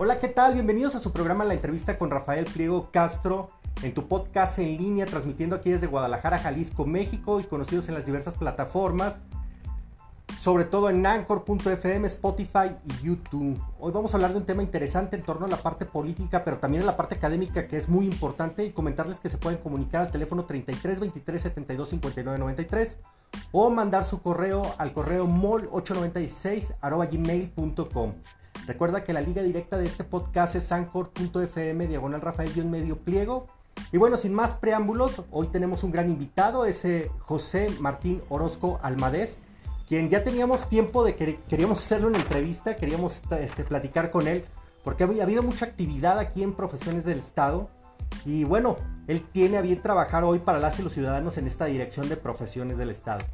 Hola, ¿qué tal? Bienvenidos a su programa La entrevista con Rafael Pliego Castro en tu podcast en línea, transmitiendo aquí desde Guadalajara, Jalisco, México y conocidos en las diversas plataformas, sobre todo en Anchor.fm, Spotify y YouTube. Hoy vamos a hablar de un tema interesante en torno a la parte política, pero también a la parte académica que es muy importante y comentarles que se pueden comunicar al teléfono 33 23 72 59 93 o mandar su correo al correo mol896 gmail.com. Recuerda que la liga directa de este podcast es anchor.fm diagonal Rafael medio pliego. Y bueno, sin más preámbulos, hoy tenemos un gran invitado, ese José Martín Orozco Almadés, quien ya teníamos tiempo de que queríamos hacerle una entrevista, queríamos este, platicar con él, porque ha habido mucha actividad aquí en Profesiones del Estado. Y bueno, él tiene a bien trabajar hoy para las y los ciudadanos en esta dirección de Profesiones del Estado.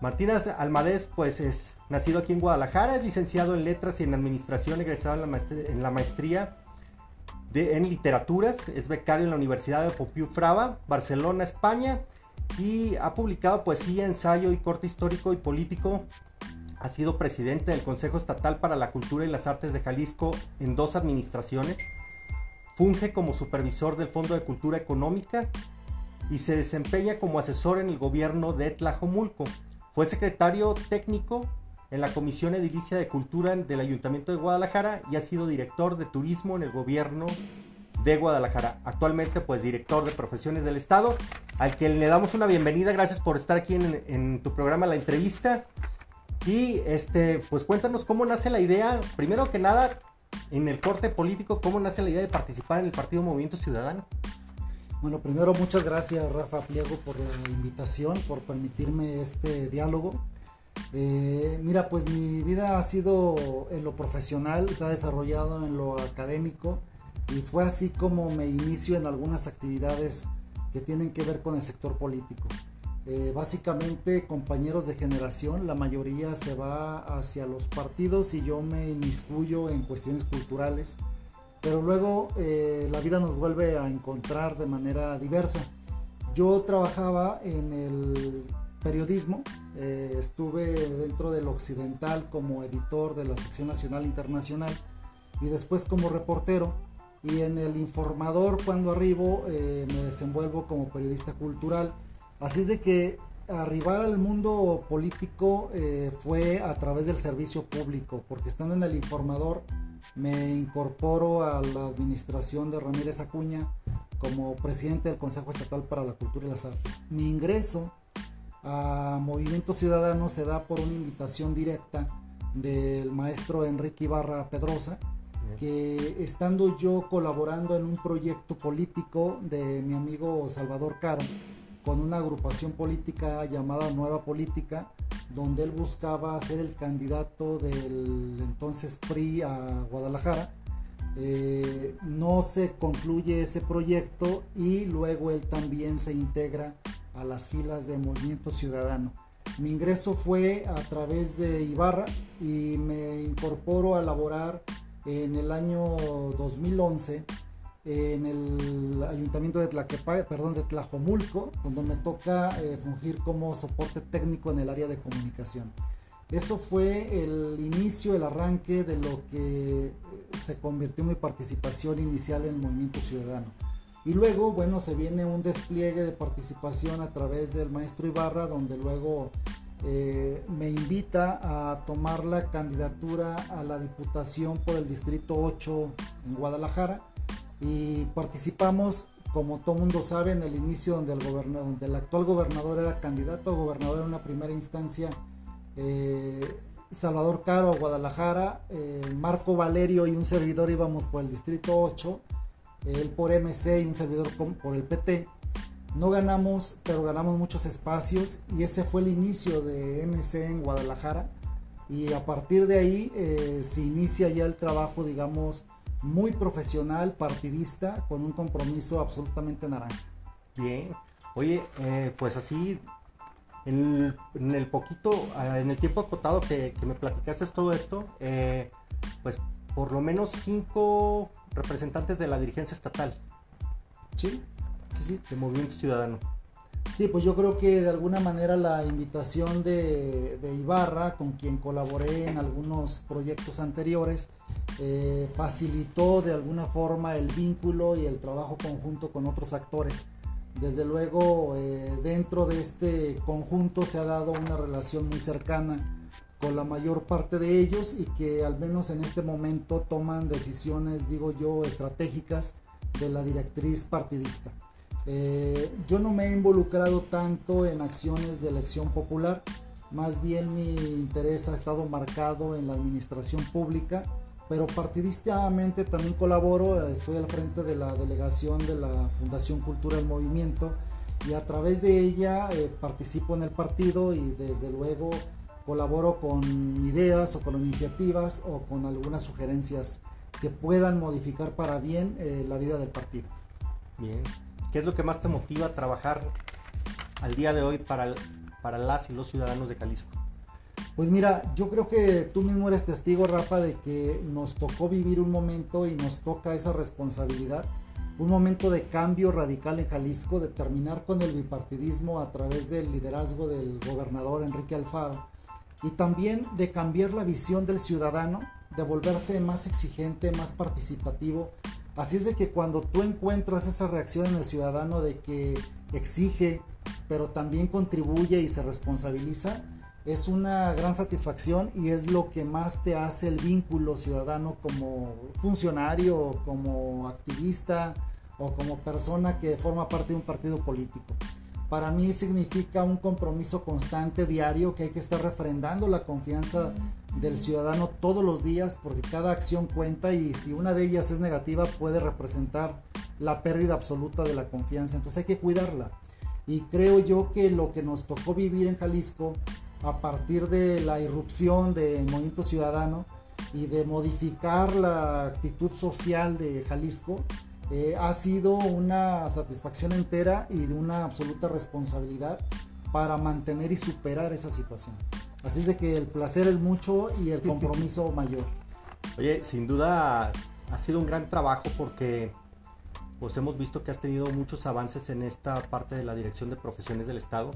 Martín Almadés, pues es nacido aquí en Guadalajara, es licenciado en Letras y en Administración, egresado en la maestría, en Literaturas, es becario en la Universidad de Pompeu Fraba, Barcelona, España, y ha publicado poesía, ensayo y corte histórico y político. Ha sido presidente del Consejo Estatal para la Cultura y las Artes de Jalisco en dos administraciones. Funge como supervisor del Fondo de Cultura Económica y se desempeña como asesor en el gobierno de Tlajomulco. Fue secretario técnico en la Comisión Edilicia de Cultura del Ayuntamiento de Guadalajara y ha sido director de turismo en el gobierno de Guadalajara. Actualmente, pues, director de profesiones del Estado, al que le damos una bienvenida. Gracias por estar aquí en, tu programa La Entrevista. Y, este, pues, cuéntanos cómo nace la idea, primero que nada, en el corte político, cómo nace la idea de participar en el Partido Movimiento Ciudadano. Bueno, primero muchas gracias Rafa Pliego por la invitación, por permitirme este diálogo. Eh, mira, pues mi vida ha sido en lo profesional, se ha desarrollado en lo académico y fue así como me inicio en algunas actividades que tienen que ver con el sector político. Eh, básicamente compañeros de generación, la mayoría se va hacia los partidos y yo me inmiscuyo en cuestiones culturales pero luego eh, la vida nos vuelve a encontrar de manera diversa. Yo trabajaba en el periodismo, eh, estuve dentro del Occidental como editor de la sección nacional internacional y después como reportero y en el informador cuando arribo eh, me desenvuelvo como periodista cultural. Así es de que arribar al mundo político fue a través del servicio público, porque estando en el informador me incorporo a la administración de Ramírez Acuña como presidente del Consejo Estatal para la Cultura y las Artes. Mi ingreso a Movimiento Ciudadano se da por una invitación directa del maestro Enrique Ibarra Pedrosa, que estando yo colaborando en un proyecto político de mi amigo Salvador Caro, con una agrupación política llamada Nueva Política, donde él buscaba ser el candidato del entonces PRI a Guadalajara. Eh, no se concluye ese proyecto y luego él también se integra a las filas de Movimiento Ciudadano. Mi ingreso fue a través de Ibarra y me incorporo a laborar en el año 2011 en el ayuntamiento de, perdón, de Tlajomulco, donde me toca eh, fungir como soporte técnico en el área de comunicación. Eso fue el inicio, el arranque de lo que eh, se convirtió en mi participación inicial en el movimiento ciudadano. Y luego, bueno, se viene un despliegue de participación a través del maestro Ibarra, donde luego eh, me invita a tomar la candidatura a la diputación por el Distrito 8 en Guadalajara y participamos, como todo mundo sabe, en el inicio donde el, gobernador, donde el actual gobernador era candidato a gobernador en una primera instancia, eh, Salvador Caro Guadalajara, eh, Marco Valerio y un servidor íbamos por el distrito 8, él por MC y un servidor por el PT. No ganamos, pero ganamos muchos espacios y ese fue el inicio de MC en Guadalajara y a partir de ahí eh, se inicia ya el trabajo, digamos, muy profesional, partidista, con un compromiso absolutamente naranja. Bien, oye, eh, pues así, en el, poquito, ah, en el tiempo acotado que, me platicaste todo esto, eh, pues por lo menos cinco representantes de la dirigencia estatal. Sí, sí, sí. De Movimiento Ciudadano. Sí, pues yo creo que de alguna manera la invitación de, Ibarra, con quien colaboré en algunos proyectos anteriores, eh, facilitó de alguna forma el vínculo y el trabajo conjunto con otros actores. Desde luego, eh, dentro de este conjunto se ha dado una relación muy cercana con la mayor parte de ellos y que al menos en este momento toman decisiones, digo yo, estratégicas de la directriz partidista. Eh, yo no me he involucrado tanto en acciones de elección popular, más bien mi interés ha estado marcado en la administración pública, pero partidistamente también colaboro, estoy al frente de la delegación de la Fundación Cultura del Movimiento y a través de ella eh, participo en el partido y desde luego colaboro con ideas o con iniciativas o con algunas sugerencias que puedan modificar para bien eh, la vida del partido. Bien. ¿Qué es lo que más te motiva a trabajar al día de hoy para, para las y los ciudadanos de Jalisco? Pues mira, yo creo que tú mismo eres testigo, Rafa, de que nos tocó vivir un momento y nos toca esa responsabilidad, un momento de cambio radical en Jalisco, de terminar con el bipartidismo a través del liderazgo del gobernador Enrique Alfaro y también de cambiar la visión del ciudadano, de volverse más exigente, más participativo, Así es de que cuando tú encuentras esa reacción en el ciudadano de que exige, pero también contribuye y se responsabiliza, es una gran satisfacción y es lo que más te hace el vínculo ciudadano como funcionario, como activista o como persona que forma parte de un partido político para mí significa un compromiso constante, diario, que hay que estar refrendando la confianza del ciudadano todos los días, porque cada acción cuenta y si una de ellas es negativa puede representar la pérdida absoluta de la confianza. Entonces hay que cuidarla. Y creo yo que lo que nos tocó vivir en Jalisco a partir de la irrupción del movimiento ciudadano y de modificar la actitud social de Jalisco, eh, ha sido una satisfacción entera y de una absoluta responsabilidad para mantener y superar esa situación. Así es de que el placer es mucho y el compromiso mayor. Oye, sin duda ha sido un gran trabajo porque pues hemos visto que has tenido muchos avances en esta parte de la dirección de profesiones del Estado.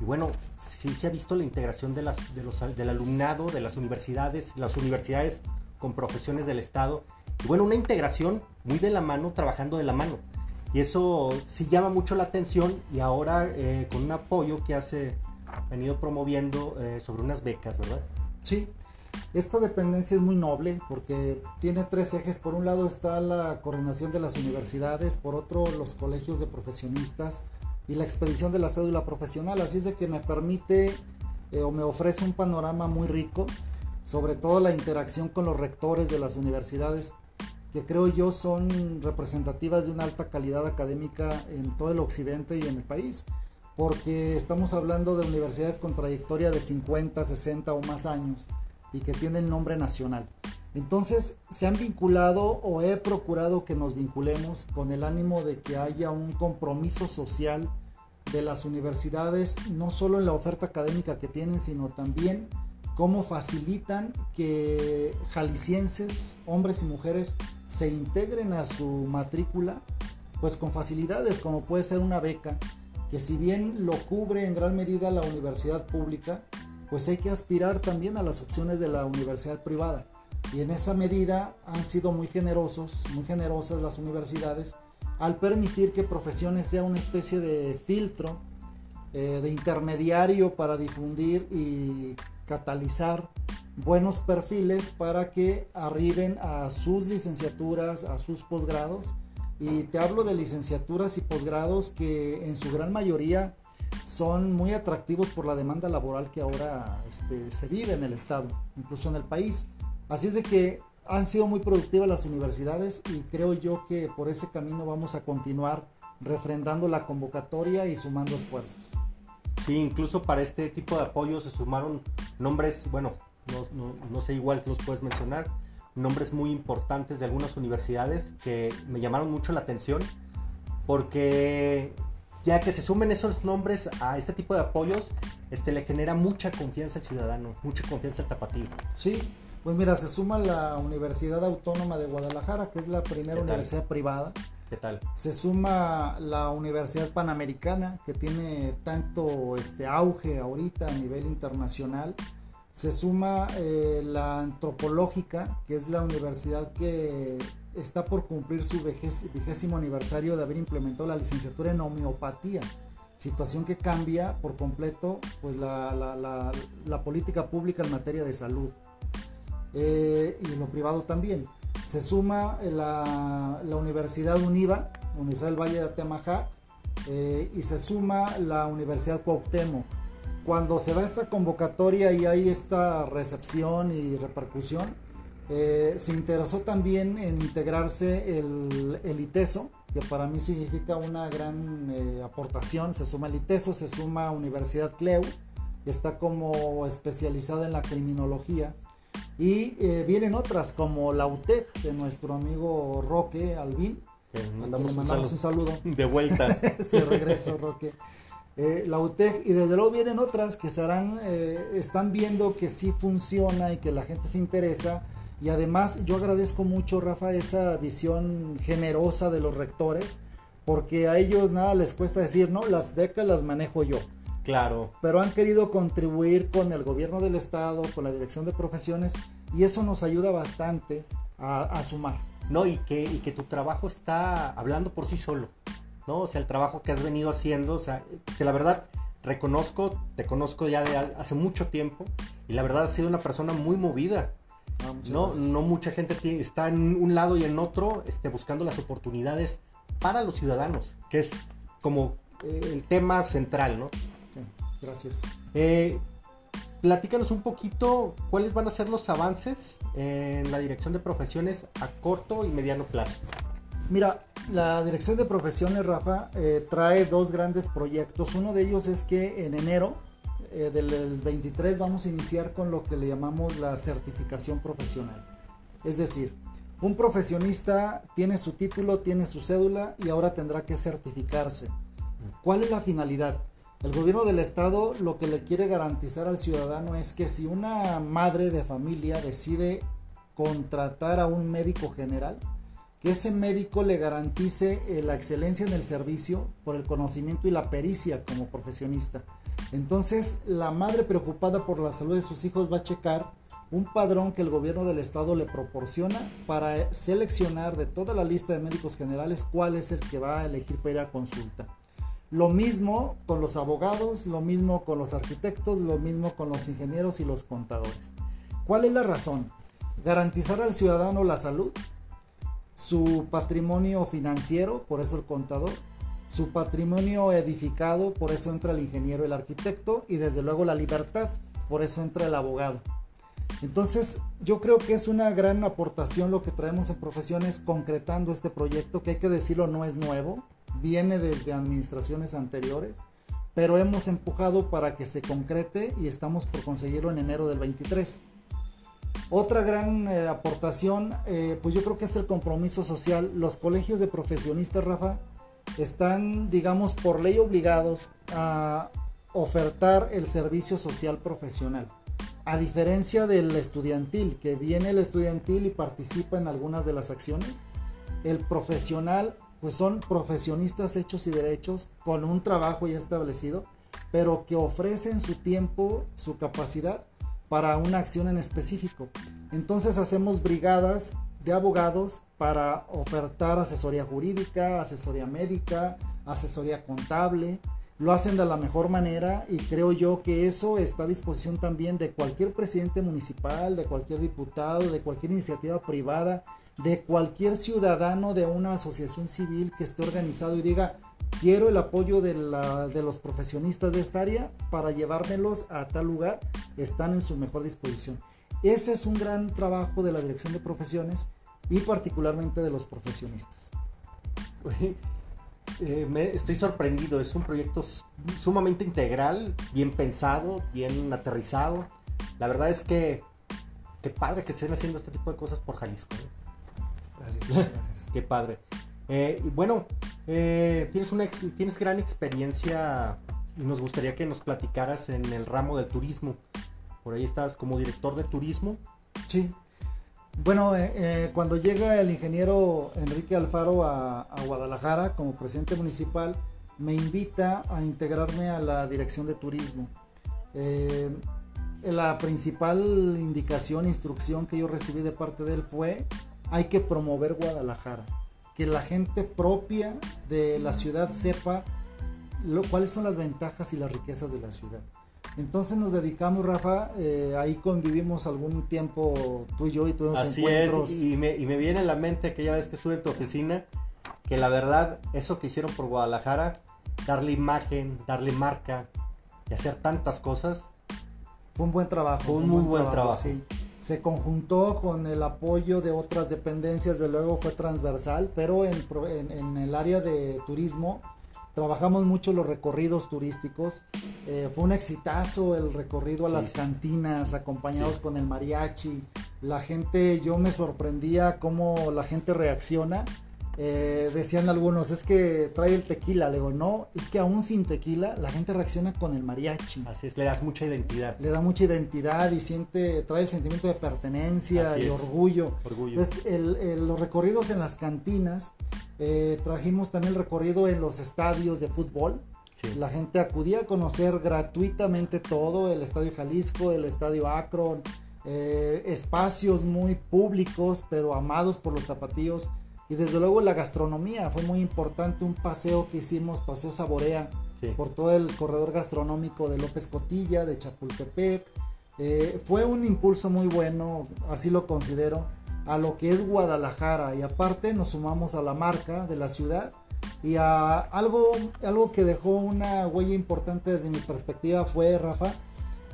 Y bueno, sí se ha visto la integración de las, de los, del alumnado, de las universidades, las universidades con profesiones del Estado. Y bueno, una integración muy de la mano, trabajando de la mano. Y eso sí llama mucho la atención y ahora eh, con un apoyo que hace venido promoviendo eh, sobre unas becas, ¿verdad? Sí, esta dependencia es muy noble porque tiene tres ejes. Por un lado está la coordinación de las universidades, por otro los colegios de profesionistas y la expedición de la cédula profesional. Así es de que me permite eh, o me ofrece un panorama muy rico, sobre todo la interacción con los rectores de las universidades que creo yo son representativas de una alta calidad académica en todo el occidente y en el país, porque estamos hablando de universidades con trayectoria de 50, 60 o más años y que tienen nombre nacional. Entonces se han vinculado o he procurado que nos vinculemos con el ánimo de que haya un compromiso social de las universidades, no solo en la oferta académica que tienen, sino también cómo facilitan que jaliscienses, hombres y mujeres, se integren a su matrícula, pues con facilidades, como puede ser una beca, que si bien lo cubre en gran medida la universidad pública, pues hay que aspirar también a las opciones de la universidad privada. Y en esa medida han sido muy generosos, muy generosas las universidades, al permitir que profesiones sea una especie de filtro, eh, de intermediario para difundir y catalizar buenos perfiles para que arriben a sus licenciaturas, a sus posgrados. Y te hablo de licenciaturas y posgrados que en su gran mayoría son muy atractivos por la demanda laboral que ahora este, se vive en el Estado, incluso en el país. Así es de que han sido muy productivas las universidades y creo yo que por ese camino vamos a continuar refrendando la convocatoria y sumando esfuerzos. Sí, incluso para este tipo de apoyo se sumaron nombres, bueno, no, sé igual que los puedes mencionar, nombres muy importantes de algunas universidades que me llamaron mucho la atención porque ya que se sumen esos nombres a este tipo de apoyos, este le genera mucha confianza al ciudadano, mucha confianza al tapatío. Sí, pues mira, se suma la Universidad Autónoma de Guadalajara, que es la primera universidad privada Se suma la Universidad Panamericana, que tiene tanto este auge ahorita a nivel internacional. Se suma eh, la Antropológica, que es la universidad que está por cumplir su vigésimo aniversario de haber implementado la licenciatura en homeopatía situación que cambia por completo pues, la, política pública en materia de salud eh, y lo privado también. Se suma la, Universidad UNIVA, Universidad del Valle de Atemajac, eh, y se suma la Universidad Cuauhtémoc. Cuando se da esta convocatoria y hay esta recepción y repercusión, eh, se interesó también en integrarse el, el ITESO, que para mí significa una gran eh, aportación. Se suma el ITESO, se suma Universidad CLEU, que está como especializada en la criminología. Y eh, vienen otras como la UTEC de nuestro amigo Roque Albín. le mandamos un saludo. De vuelta. de regreso, Roque. Eh, la UTEC y desde luego vienen otras que serán, están viendo que sí funciona y que la gente se interesa y además yo agradezco mucho, Rafa, esa visión generosa de los rectores, porque a ellos nada les cuesta decir, no, las becas las manejo yo. Claro. Pero han querido contribuir con el gobierno del estado, con la dirección de profesiones, y eso nos ayuda bastante a, sumar. No, y que, y que tu trabajo está hablando por sí solo, ¿no? O sea, el trabajo que has venido haciendo, o sea, que la verdad reconozco, te conozco ya de hace mucho tiempo, y la verdad has sido una persona muy movida Ah, no, no mucha gente está en un lado y en otro este, buscando las oportunidades para los ciudadanos, que es como eh, el tema central, ¿no? Gracias. Eh, platícanos un poquito cuáles van a ser los avances en la dirección de profesiones a corto y mediano plazo. Mira, la dirección de profesiones, Rafa, eh, trae dos grandes proyectos. Uno de ellos es que en enero eh, del 23 vamos a iniciar con lo que le llamamos la certificación profesional. Es decir, un profesionista tiene su título, tiene su cédula y ahora tendrá que certificarse. ¿Cuál es la finalidad? El gobierno del estado lo que le quiere garantizar al ciudadano es que si una madre de familia decide contratar a un médico general, que ese médico le garantice eh, la excelencia en el servicio por el conocimiento y la pericia como profesionista. Entonces, la madre preocupada por la salud de sus hijos va a checar un padrón que el gobierno del estado le proporciona para seleccionar de toda la lista de médicos generales cuál es el que va a elegir para ir a consulta. Lo mismo con los abogados, lo mismo con los arquitectos, lo mismo con los ingenieros y los contadores. ¿Cuál es la razón? Garantizar al ciudadano la salud, su patrimonio financiero, por eso el contador, su patrimonio edificado, por eso entra el ingeniero, el arquitecto, y desde luego la libertad, por eso entra el abogado. Entonces, yo creo que es una gran aportación lo que traemos en profesiones concretando este proyecto, que hay que decirlo, no es nuevo, viene desde administraciones anteriores, pero hemos empujado para que se concrete y estamos por conseguirlo en enero del 23. Otra gran eh, aportación, eh, pues yo creo que es el compromiso social. Los colegios de profesionistas, Rafa, están, digamos, por ley obligados a ofertar el servicio social profesional. A diferencia del estudiantil, que viene el estudiantil y participa en algunas de las acciones, el profesional, pues son profesionistas hechos y derechos con un trabajo ya establecido, pero que ofrecen su tiempo, su capacidad para una acción en específico. Entonces hacemos brigadas de abogados para ofertar asesoría jurídica, asesoría médica, asesoría contable. Lo hacen de la mejor manera y creo yo que eso está a disposición también de cualquier presidente municipal, de cualquier diputado, de cualquier iniciativa privada, de cualquier ciudadano de una asociación civil que esté organizado y diga, quiero el apoyo de, de los profesionistas de esta área para llevármelos a tal lugar, están en su mejor disposición. Ese es un gran trabajo de la Dirección de Profesiones y particularmente de los profesionistas. Eh, me, estoy sorprendido, es un proyecto sumamente integral, bien pensado, bien aterrizado. La verdad es que qué padre que estén haciendo este tipo de cosas por Jalisco. ¿eh? Gracias, gracias. qué padre. Eh, bueno, tienes, una tienes gran experiencia y nos gustaría que nos platicaras en el ramo del turismo. Por ahí estás como director de turismo. Sí. Bueno, eh, eh, cuando llega el ingeniero Enrique Alfaro a, Guadalajara como presidente municipal, me invita a integrarme a la dirección de turismo. Eh, la principal indicación, instrucción que yo recibí de parte de él fue, hay que promover Guadalajara, que la gente propia de la ciudad sepa cuáles son las ventajas y las riquezas de la ciudad. Entonces nos dedicamos, Rafa, eh, ahí convivimos algún tiempo tú y yo y tuvimos Así encuentros. Es, y me, y me viene en la mente aquella vez que estuve en tu oficina, que la verdad, eso que hicieron por Guadalajara, darle imagen, darle marca y hacer tantas cosas. Fue un buen trabajo. Fue un, muy buen, trabajo. Sí. Se conjuntó con el apoyo de otras dependencias, de luego fue transversal, pero en, en, en el área de turismo Trabajamos mucho los recorridos turísticos. Eh, fue un exitazo el recorrido a las cantinas, acompañados con el mariachi. La gente, yo me sorprendía cómo la gente reacciona. Eh, decían algunos, es que trae el tequila. Le digo, no, es que aún sin tequila la gente reacciona con el mariachi. Así es, le das mucha identidad. Le da mucha identidad y siente, trae el sentimiento de pertenencia y orgullo. orgullo. Entonces, los recorridos en las cantinas eh, trajimos también el recorrido en los estadios de fútbol. La gente acudía a conocer gratuitamente todo, el Estadio Jalisco, el Estadio Akron, eh, espacios muy públicos, pero amados por los tapatíos. Y desde luego la gastronomía, fue muy importante un paseo que hicimos, Paseo Saborea, por todo el corredor gastronómico de López Cotilla, de Chapultepec. Eh, fue un impulso muy bueno, así lo considero a lo que es Guadalajara y aparte nos sumamos a la marca de la ciudad y a algo, algo que dejó una huella importante desde mi perspectiva fue, Rafa,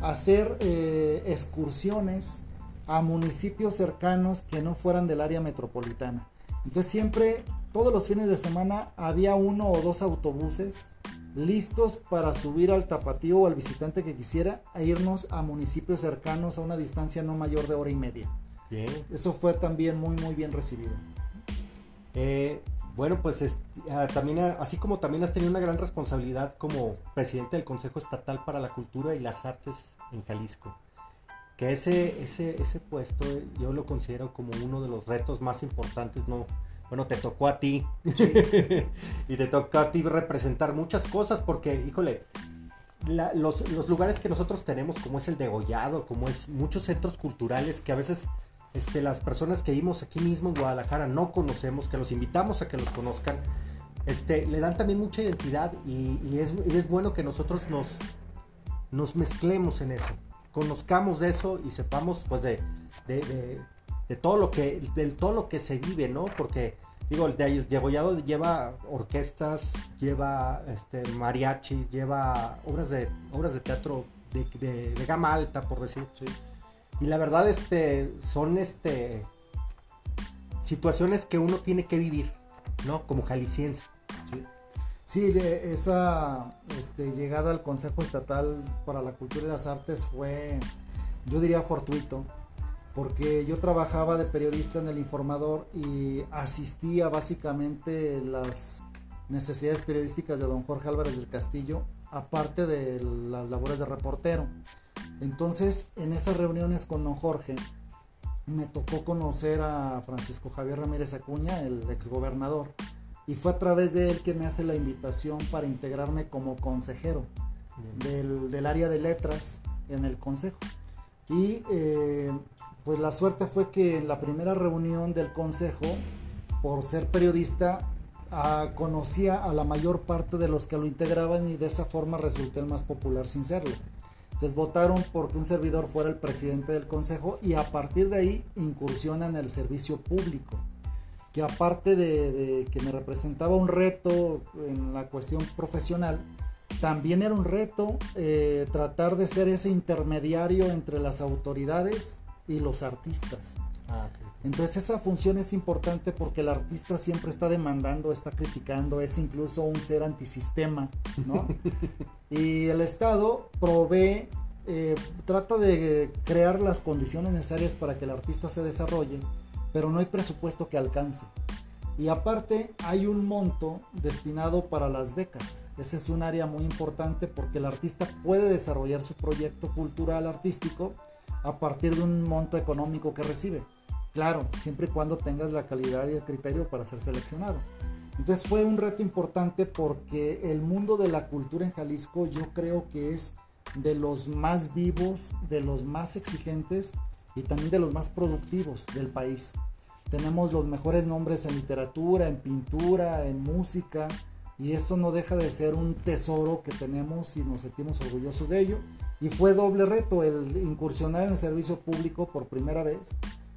hacer eh, excursiones a municipios cercanos que no fueran del área metropolitana. Entonces siempre, todos los fines de semana, había uno o dos autobuses listos para subir al tapatío o al visitante que quisiera e irnos a municipios cercanos a una distancia no mayor de hora y media. Eso fue también muy, muy bien recibido. Eh, bueno, pues ah, también, ah, así como también has tenido una gran responsabilidad como presidente del Consejo Estatal para la Cultura y las Artes en Jalisco, que ese, ese, ese puesto yo lo considero como uno de los retos más importantes, ¿no? Bueno, te tocó a ti. Y te tocó a ti representar muchas cosas porque, híjole, los, los, lugares que nosotros tenemos, como es el degollado, como es muchos centros culturales que a veces este, las personas que vimos aquí mismo en Guadalajara no conocemos, que los invitamos a que los conozcan, este, le dan también mucha identidad y, es, es, bueno que nosotros nos, nos mezclemos en eso, conozcamos de eso y sepamos pues de, de, de, todo, lo que, de todo lo que se vive, ¿no? Porque digo, el, de, degollado lleva orquestas, lleva este, mariachis, lleva obras de, obras de teatro de, gama alta, por decir. Sí. Y la verdad, este, son este, situaciones que uno tiene que vivir, ¿no? Como jalisciense. Sí. esa este, llegada al Consejo Estatal para la Cultura y las Artes fue, yo diría, fortuito, porque yo trabajaba de periodista en el informador y asistía básicamente las necesidades periodísticas de don Jorge Álvarez del Castillo, aparte de las labores de reportero. Entonces, en esas reuniones con don Jorge, me tocó conocer a Francisco Javier Ramírez Acuña, el exgobernador, y fue a través de él que me hace la invitación para integrarme como consejero del, área de letras en el consejo. Y eh, pues la suerte fue que en la primera reunión del consejo, por ser periodista, ah, conocía a la mayor parte de los que lo integraban y de esa forma resulté el más popular sin serlo. Entonces votaron porque un servidor fuera el presidente del consejo y a partir de ahí incursiona en el servicio público. Que aparte de, que me representaba un reto en la cuestión profesional, también era un reto eh, tratar de ser ese intermediario entre las autoridades y los artistas. Ah, Entonces esa función es importante porque el artista siempre está demandando, está criticando, es incluso un ser antisistema, ¿no? y el Estado provee, eh, trata de crear las condiciones necesarias para que el artista se desarrolle, pero no hay presupuesto que alcance. Y aparte hay un monto destinado para las becas. Ese es un área muy importante porque el artista puede desarrollar su proyecto cultural artístico a partir de un monto económico que recibe. Claro, siempre y cuando tengas la calidad y el criterio para ser seleccionado. Entonces fue un reto importante porque el mundo de la cultura en Jalisco yo creo que es de los más vivos, de los más exigentes y también de los más productivos del país. Tenemos los mejores nombres en literatura, en pintura, en música y eso no deja de ser un tesoro que tenemos y nos sentimos orgullosos de ello. Y fue doble reto el incursionar en el servicio público por primera vez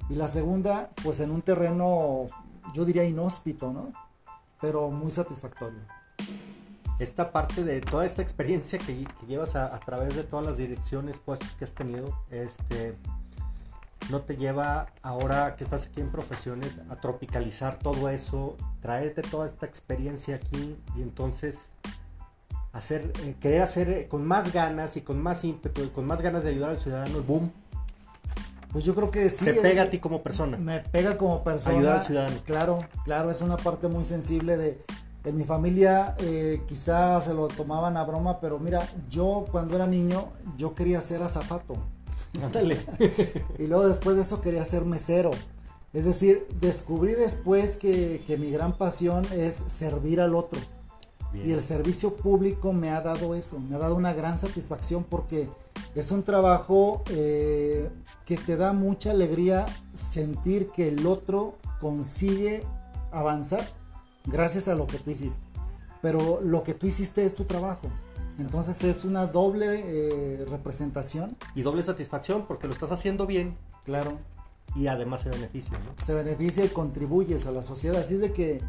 y la segunda pues en un terreno yo diría inhóspito, ¿no? Pero muy satisfactorio esta parte de toda esta experiencia que, llevas a, través de todas las direcciones, puestos que has tenido, este, no te lleva ahora que estás aquí en profesiones a tropicalizar todo eso, traerte toda esta experiencia aquí y entonces hacer, eh, querer hacer eh, con más ganas y con más ímpetu y con más ganas de ayudar al ciudadano, el boom. Pues yo creo que sí. Te pega a ti como persona. Me pega como persona. Ayudar al ciudadano. Claro, claro, es una parte muy sensible de, en mi familia eh, quizás se lo tomaban a broma, pero mira, yo cuando era niño, yo quería ser azafato. Ándale. y luego después de eso quería ser mesero. Es decir, descubrí después que, mi gran pasión es servir al otro. Y el servicio público me ha dado eso, me ha dado una gran satisfacción porque es un trabajo eh, que te da mucha alegría sentir que el otro consigue avanzar gracias a lo que tú hiciste. Pero lo que tú hiciste es tu trabajo. Entonces es una doble eh, representación. Y doble satisfacción porque lo estás haciendo bien. Claro. Y además se beneficia, ¿no? Se beneficia y contribuyes a la sociedad. Así es de que,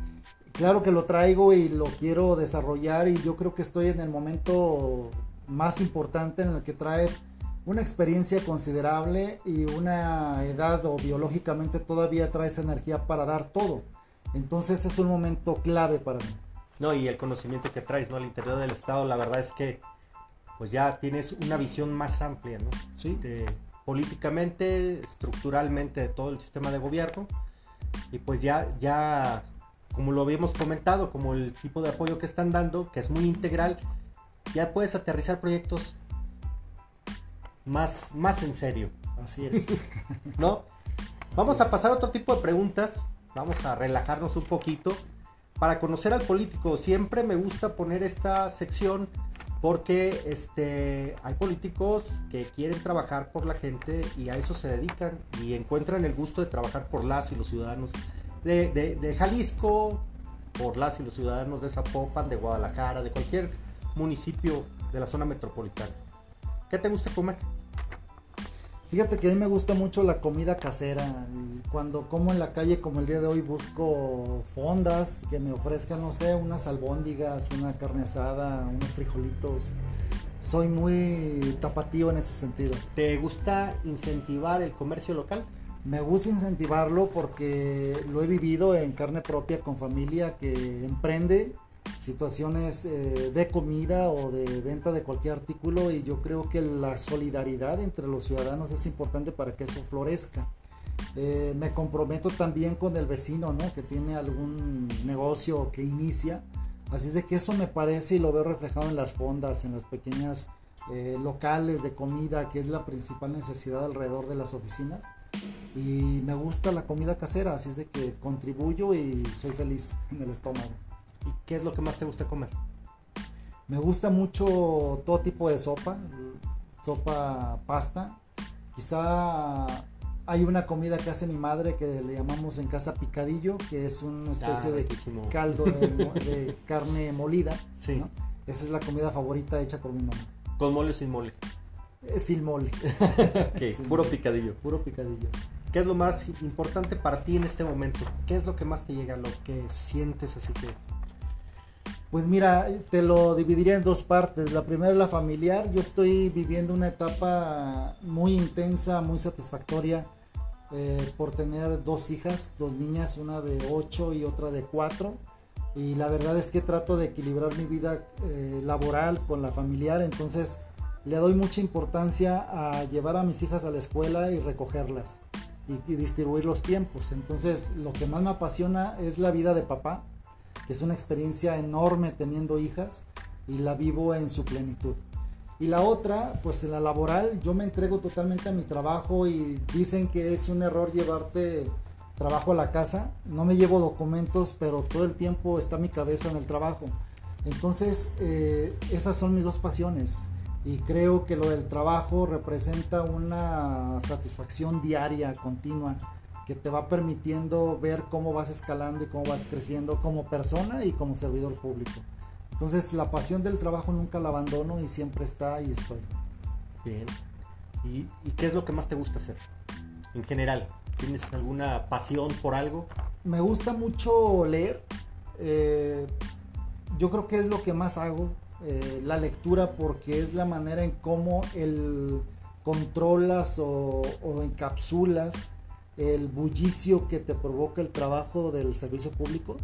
claro que lo traigo y lo quiero desarrollar y yo creo que estoy en el momento más importante en el que traes una experiencia considerable y una edad o biológicamente todavía traes energía para dar todo. Entonces es un momento clave para mí. No, y el conocimiento que traes, ¿no? Al interior del Estado, la verdad es que pues ya tienes una visión más amplia, ¿no? Sí. políticamente, estructuralmente de todo el sistema de gobierno. Y pues ya, ya, como lo habíamos comentado, como el tipo de apoyo que están dando, que es muy integral, ya puedes aterrizar proyectos más, más en serio. Así es. ¿No? Vamos a pasar a otro tipo de preguntas vamos a relajarnos un poquito para conocer al político. Siempre me gusta poner esta sección porque este, hay políticos que quieren trabajar por la gente y a eso se dedican y encuentran el gusto de trabajar por las y los ciudadanos de, de Jalisco, por las y los ciudadanos de Zapopan, de Guadalajara, de cualquier municipio de la zona metropolitana. ¿Qué te gusta comer? Fíjate que a mí me gusta mucho la comida casera. Cuando como en la calle como el día de hoy busco fondas que me ofrezcan, no sé, unas albóndigas, una carne asada, unos frijolitos. Soy muy tapatío en ese sentido. ¿Te gusta incentivar el comercio local? Me gusta incentivarlo porque lo he vivido en carne propia con familia que emprende situaciones eh, de comida o de venta de cualquier artículo y yo creo que la solidaridad entre los ciudadanos es importante para que eso florezca. Eh, me comprometo también con el vecino, ¿no? Que tiene algún negocio que inicia. Así es de que eso me parece y lo veo reflejado en las fondas, en las pequeñas eh, locales de comida, que es la principal necesidad alrededor de las oficinas. Y me gusta la comida casera, así es de que contribuyo y soy feliz en el estómago. ¿Y qué es lo que más te gusta comer? Me gusta mucho todo tipo de sopa, sopa pasta. Quizá hay una comida que hace mi madre que le llamamos en casa picadillo, que es una especie ah, de caldo de, carne molida. Sí. Esa es la comida favorita hecha por mi mamá. ¿Con mole o sin mole? Es sin mole. puro picadillo. Puro picadillo. ¿Qué es lo más importante para ti en este momento? ¿Qué es lo que más te llega, lo que sientes así que pues mira, te lo dividiría en dos partes. La primera es la familiar. Yo estoy viviendo una etapa muy intensa, muy satisfactoria eh, por tener dos hijas, dos niñas, una de 8 y otra de 4. Y la verdad es que trato de equilibrar mi vida eh, laboral con la familiar. Entonces le doy mucha importancia a llevar a mis hijas a la escuela y recogerlas y distribuir los tiempos. Entonces lo que más me apasiona es la vida de papá es una experiencia enorme teniendo hijas y la vivo en su plenitud. Y la otra, pues en la laboral, yo me entrego totalmente a mi trabajo y dicen que es un error llevarte trabajo a la casa. No me llevo documentos, pero todo el tiempo está mi cabeza en el trabajo. Entonces, eh, esas son mis dos pasiones. Y creo que lo del trabajo representa una satisfacción diaria, continua, que te va permitiendo ver cómo vas escalando y cómo vas creciendo como persona y como servidor público. Entonces la pasión del trabajo nunca la abandono y siempre está y estoy. Bien. ¿Y, qué es lo que más te gusta hacer? En general, ¿tienes alguna pasión por algo? Me gusta mucho leer. Eh, yo creo que es lo que más hago. Eh, la lectura porque es la manera en cómo el controlas o, o encapsulas el bullicio que te provoca el trabajo del servicio público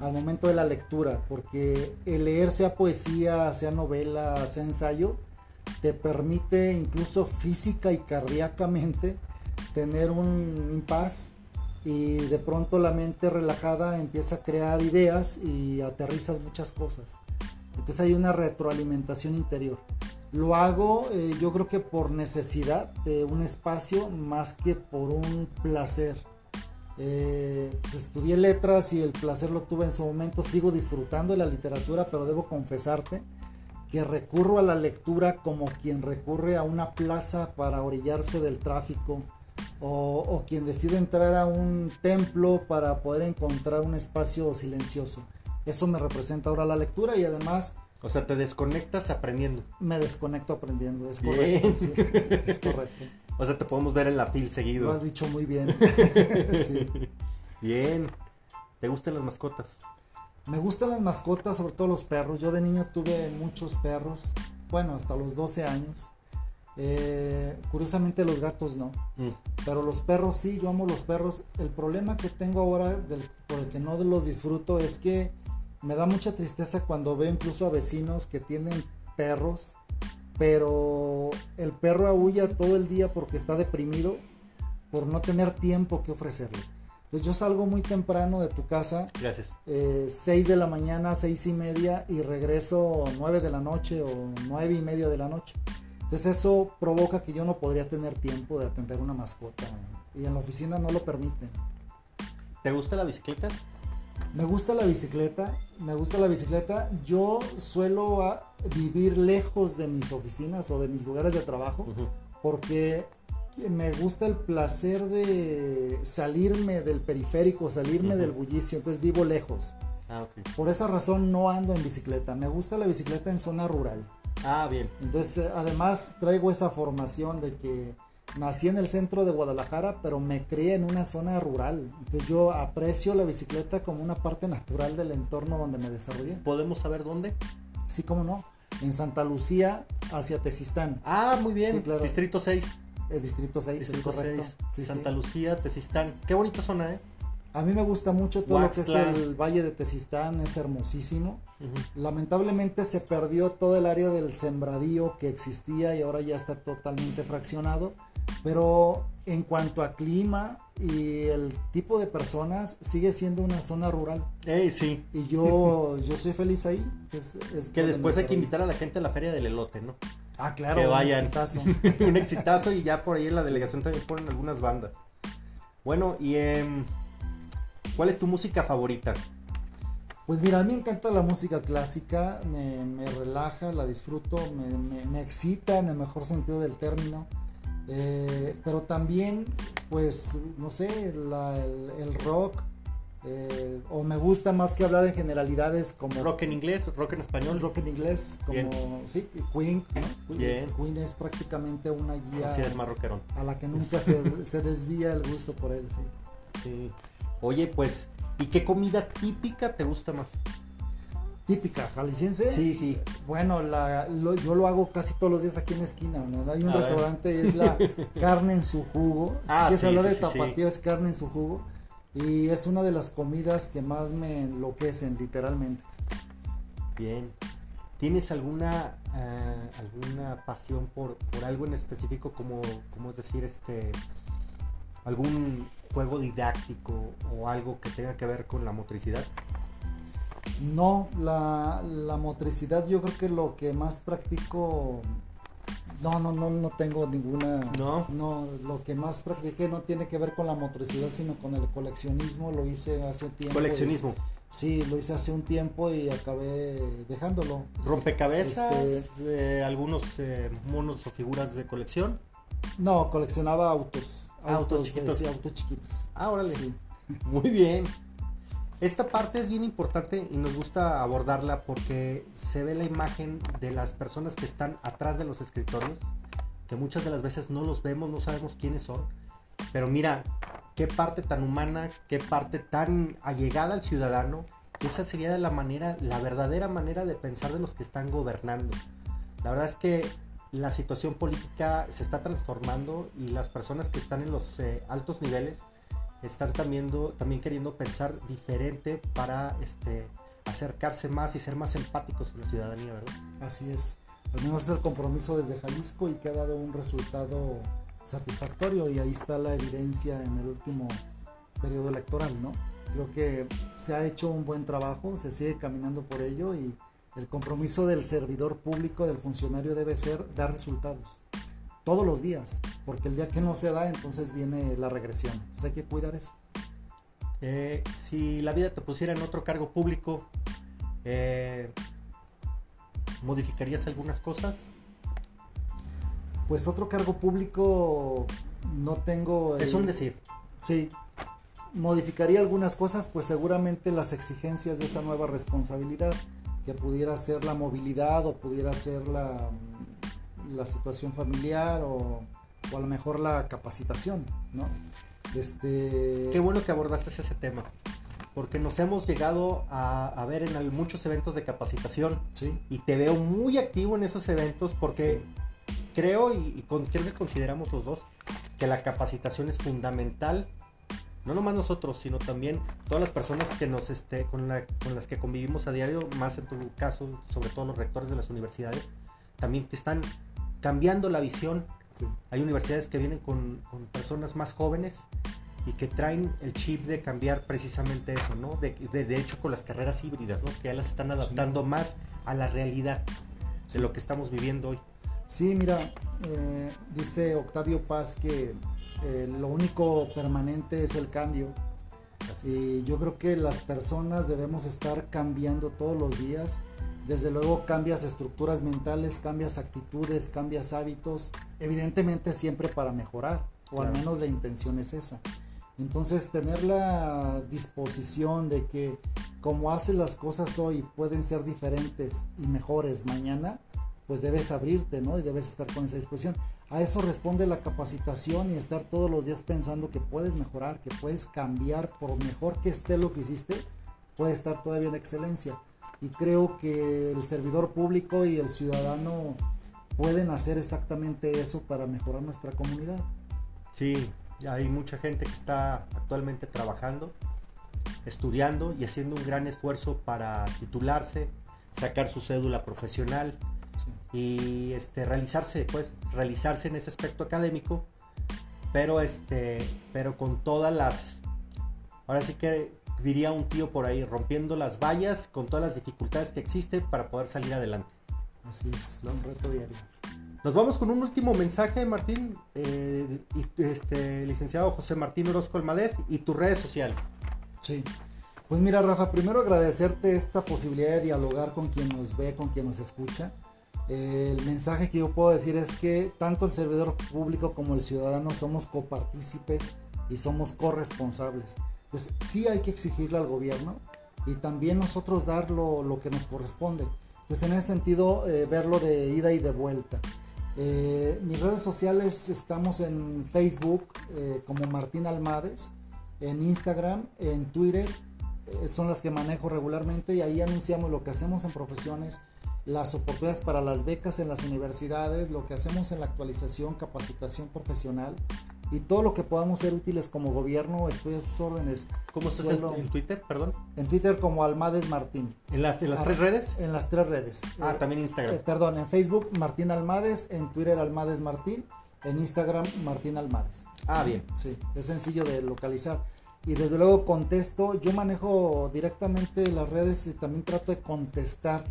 al momento de la lectura, porque el leer sea poesía, sea novela, sea ensayo, te permite incluso física y cardíacamente tener un impas y de pronto la mente relajada empieza a crear ideas y aterrizas muchas cosas. Entonces hay una retroalimentación interior. Lo hago eh, yo creo que por necesidad de un espacio más que por un placer eh, pues, estudié letras y el placer lo tuve en su momento. Sigo disfrutando de la literatura, pero debo confesarte que recurro a la lectura como quien recurre a una plaza para orillarse del tráfico o, o quien decide entrar a un templo para poder encontrar un espacio silencioso. Eso me representa ahora la lectura y además... O sea, te desconectas aprendiendo. Me desconecto aprendiendo, es correcto. Sí, es correcto. O sea, te podemos ver en la fil seguido. Lo has dicho muy bien. sí. Bien. ¿Te gustan las mascotas? Me gustan las mascotas, sobre todo los perros. Yo de niño tuve muchos perros. Bueno, hasta los 12 años. Eh, curiosamente los gatos no. Mm. Pero los perros sí, yo amo los perros. El problema que tengo ahora del, por el que no los disfruto es que me da mucha tristeza cuando veo incluso a vecinos que tienen perros pero el perro aúlla todo el día porque está deprimido por no tener tiempo que ofrecerle. Entonces yo salgo muy temprano de tu casa. Gracias. 6 eh, de la mañana, seis y media y regreso 9 de la noche o nueve y media de la noche. Entonces eso provoca que yo no podría tener tiempo de atender una mascota y en la oficina no lo permiten. ¿Te gusta la bicicleta? Me gusta la bicicleta, me gusta la bicicleta. Yo suelo ah, vivir lejos de mis oficinas o de mis lugares de trabajo porque me gusta el placer de salirme del periférico, salirme del bullicio, entonces vivo lejos. Ah, Por esa razón no ando en bicicleta, me gusta la bicicleta en zona rural. Ah, bien. Entonces, además traigo esa formación de que nací en el centro de Guadalajara, pero me crié en una zona rural. Entonces yo aprecio la bicicleta como una parte natural del entorno donde me desarrollé. ¿Podemos saber dónde? Sí, cómo no. En Santa Lucía, hacia Tezistán. Ah, muy bien. Distrito 6. El distrito 6, es correcto. Santa Lucía, Tezistán. Qué bonita zona, ¿eh? A mí me gusta mucho todo lo que es el Valle de Tezistán, es hermosísimo. Lamentablemente se perdió todo el área del sembradío que existía y ahora ya está totalmente fraccionado. Pero en cuanto a clima y el tipo de personas, sigue siendo una zona rural. sí. Y yo, yo soy feliz ahí. que después hay que invitar a la gente a la feria del elote, ¿no? Ah, claro. Que vayan. Un exitazo. un exitazo y ya por ahí en la delegación también ponen algunas bandas. Bueno, y em, ¿cuál es tu música favorita? Pues mira, a mí me encanta la música clásica, me, relaja, la disfruto, me, me, excita en el mejor sentido del término. Eh, pero también, pues, no sé, el, rock, eh, o me gusta más que hablar en generalidades como... Rock en inglés, rock en español. Rock en inglés, como, sí, Queen, Queen es prácticamente una guía... es más rockerón. A la que nunca se, se, desvía el gusto por él, sí. sí. Oye, pues, ¿y qué comida típica te gusta más? Típica jalisciense. Sí, sí. Bueno, la, yo lo hago casi todos los días aquí en la esquina. Hay un restaurante y es la carne en su jugo. Ah, si quieres hablar de tapatío, es carne en su jugo. Y es una de las comidas que más me enloquecen, literalmente. Bien. ¿Tienes alguna eh, alguna pasión por, por, algo en específico, como, como decir, este algún juego didáctico o algo que tenga que ver con la motricidad? No, la, motricidad yo creo que lo que más practico No, no, no, no tengo ninguna. No. No, lo que más practiqué no tiene que ver con la motricidad, sino con el coleccionismo. Lo hice hace un tiempo. Coleccionismo. y- sí, lo hice hace un tiempo y acabé dejándolo. Rompecabezas, Este- eh, algunos eh, monos o figuras de colección. No, coleccionaba autos. Autos chiquitos. Sí, autos chiquitos. Ah, órale. Sí. Muy bien. Esta parte es bien importante y nos gusta abordarla porque se ve la imagen de las personas que están atrás de los escritorios, que muchas de las veces no los vemos, no sabemos quiénes son. Pero mira, qué parte tan humana, qué parte tan allegada al ciudadano. Esa sería la manera, la verdadera manera de pensar de los que están gobernando. La verdad es que la situación política se está transformando y las personas que están en los eh, altos niveles están también, también queriendo pensar diferente para este, acercarse más y ser más empáticos con la ciudadanía, ¿verdad? Así es. Es el compromiso desde Jalisco y que ha dado un resultado satisfactorio y ahí está la evidencia en el último periodo electoral, ¿no? Creo que se ha hecho un buen trabajo, se sigue caminando por ello y el compromiso del servidor público, del funcionario debe ser dar resultados todos los días, porque el día que no se da entonces viene la regresión. Entonces hay que cuidar eso. Eh, si la vida te pusiera en otro cargo público, eh, ¿modificarías algunas cosas? Pues otro cargo público no tengo... Es un decir. Sí, modificaría algunas cosas, pues seguramente las exigencias de esa nueva responsabilidad, que pudiera ser la movilidad o pudiera ser la, la situación familiar o, o a lo mejor la capacitación, ¿no? Este, Qué bueno que abordaste ese tema, porque nos hemos llegado a, a ver en al- muchos eventos de capacitación sí, y te veo muy activo en esos eventos porque creo y, y con- creo que consideramos los dos que la capacitación es fundamental no nomás nosotros sino también todas las personas que nos este, con, la- con las que convivimos a diario más en tu caso sobre todo los rectores de las universidades también te están cambiando la visión sí, hay universidades que vienen con, con personas más jóvenes y que traen el chip de cambiar precisamente eso, ¿no? De, de, de hecho con las carreras híbridas, ¿no? Que ya las están adaptando más a la realidad de lo que estamos viviendo hoy. Sí, mira, eh, dice Octavio Paz que eh, lo único permanente es el cambio. Y yo creo que las personas debemos estar cambiando todos los días. Desde luego cambias estructuras mentales, cambias actitudes, cambias hábitos, evidentemente siempre para mejorar, o al menos la intención es esa. Entonces tener la disposición de que como haces las cosas hoy pueden ser diferentes y mejores mañana, pues debes abrirte, ¿no? Y debes estar con esa disposición. A eso responde la capacitación y estar todos los días pensando que puedes mejorar, que puedes cambiar, por mejor que esté lo que hiciste, puede estar todavía en excelencia. Y creo que el servidor público y el ciudadano pueden hacer exactamente eso para mejorar nuestra comunidad. Sí, hay mucha gente que está actualmente trabajando, estudiando y haciendo un gran esfuerzo para titularse, sacar su cédula profesional Sí. y este, realizarse, pues, realizarse en ese aspecto académico, pero este, pero con todas las, ahora sí que diría un tío por ahí, rompiendo las vallas con todas las dificultades que existen para poder salir adelante. Así es, un reto diario. Nos vamos con un último mensaje, Martín, eh, este, licenciado José Martín Orozco Almadez y tus redes sociales. Sí. Pues mira, Rafa, primero agradecerte esta posibilidad de dialogar con quien nos ve, con quien nos escucha. Eh, el mensaje que yo puedo decir es que tanto el servidor público como el ciudadano somos copartícipes y somos corresponsables. Entonces, sí hay que exigirle al gobierno y también nosotros dar lo, que nos corresponde. Pues en ese sentido, eh, verlo de ida y de vuelta. Eh, mis redes sociales estamos en Facebook eh, como Martín Almades, en Instagram, en Twitter, eh, son las que manejo regularmente y ahí anunciamos lo que hacemos en profesiones, las oportunidades para las becas en las universidades, lo que hacemos en la actualización, capacitación profesional y todo lo que podamos ser útiles como gobierno, estoy a sus órdenes. ¿Cómo estás en, Suelo- en Twitter, perdón? en Twitter como Almades Martín. ¿En las, en las Ah, tres redes? En las tres redes. Ah, Eh, también Instagram. eh, perdón, en Facebook Martín Almades, en Twitter Almades Martín, en Instagram Martín Almades. Ah, bien. Sí, es sencillo de localizar. Y desde luego contesto, yo manejo directamente las redes y también trato de contestar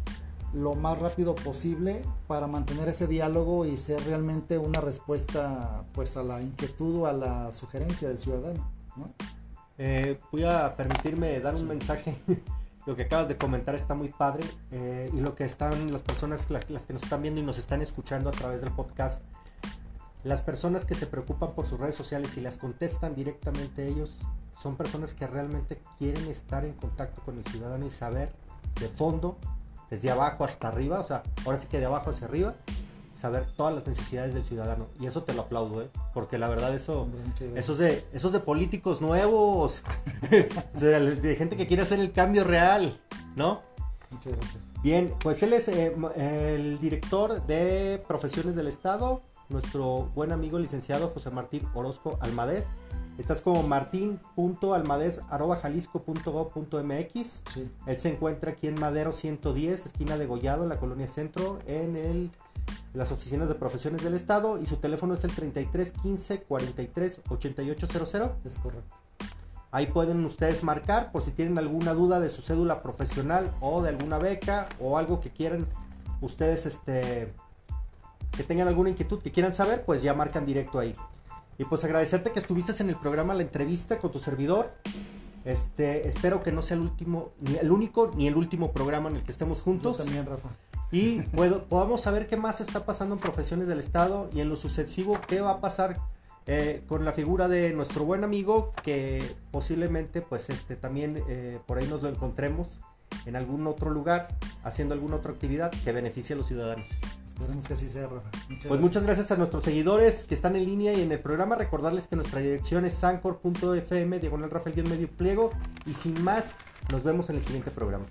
lo más rápido posible para mantener ese diálogo y ser realmente una respuesta pues a la inquietud o a la sugerencia del ciudadano. Eh, voy a permitirme dar un mensaje. lo que acabas de comentar está muy padre eh, y lo que están las personas, las que nos están viendo y nos están escuchando a través del podcast, las personas que se preocupan por sus redes sociales y las contestan directamente ellos, son personas que realmente quieren estar en contacto con el ciudadano y saber de fondo desde abajo hasta arriba, o sea, ahora sí que de abajo hacia arriba, saber todas las necesidades del ciudadano. Y eso te lo aplaudo, ¿eh? porque la verdad eso, eso es de, esos de políticos nuevos, de, gente que quiere hacer el cambio real, ¿no? Muchas gracias. Bien, pues él es eh, el director de Profesiones del Estado, nuestro buen amigo licenciado José Martín Orozco Almadez. Estás como martin.almadez.jalisco.gov.mx. Sí. Él se encuentra aquí en Madero 110, esquina de Gollado, en la colonia Centro, en el, las oficinas de profesiones del Estado. Y su teléfono es el 33 15 43 8800. Es correcto. Ahí pueden ustedes marcar por si tienen alguna duda de su cédula profesional o de alguna beca o algo que quieran ustedes, este, que tengan alguna inquietud que quieran saber, pues ya marcan directo ahí. Y pues agradecerte que estuviste en el programa, la entrevista con tu servidor. Este, espero que no sea el último, ni el único, ni el último programa en el que estemos juntos. Yo también, Rafa. Y puedo, podamos saber qué más está pasando en profesiones del Estado y en lo sucesivo qué va a pasar eh, con la figura de nuestro buen amigo que posiblemente pues este también eh, por ahí nos lo encontremos en algún otro lugar haciendo alguna otra actividad que beneficie a los ciudadanos. Esperemos que así sea, Rafa. pues muchas gracias a nuestros seguidores que están en línea y en el programa. Recordarles que nuestra dirección es sancor.fm, diagonal Rafael medio pliego. Y sin más, nos vemos en el siguiente programa.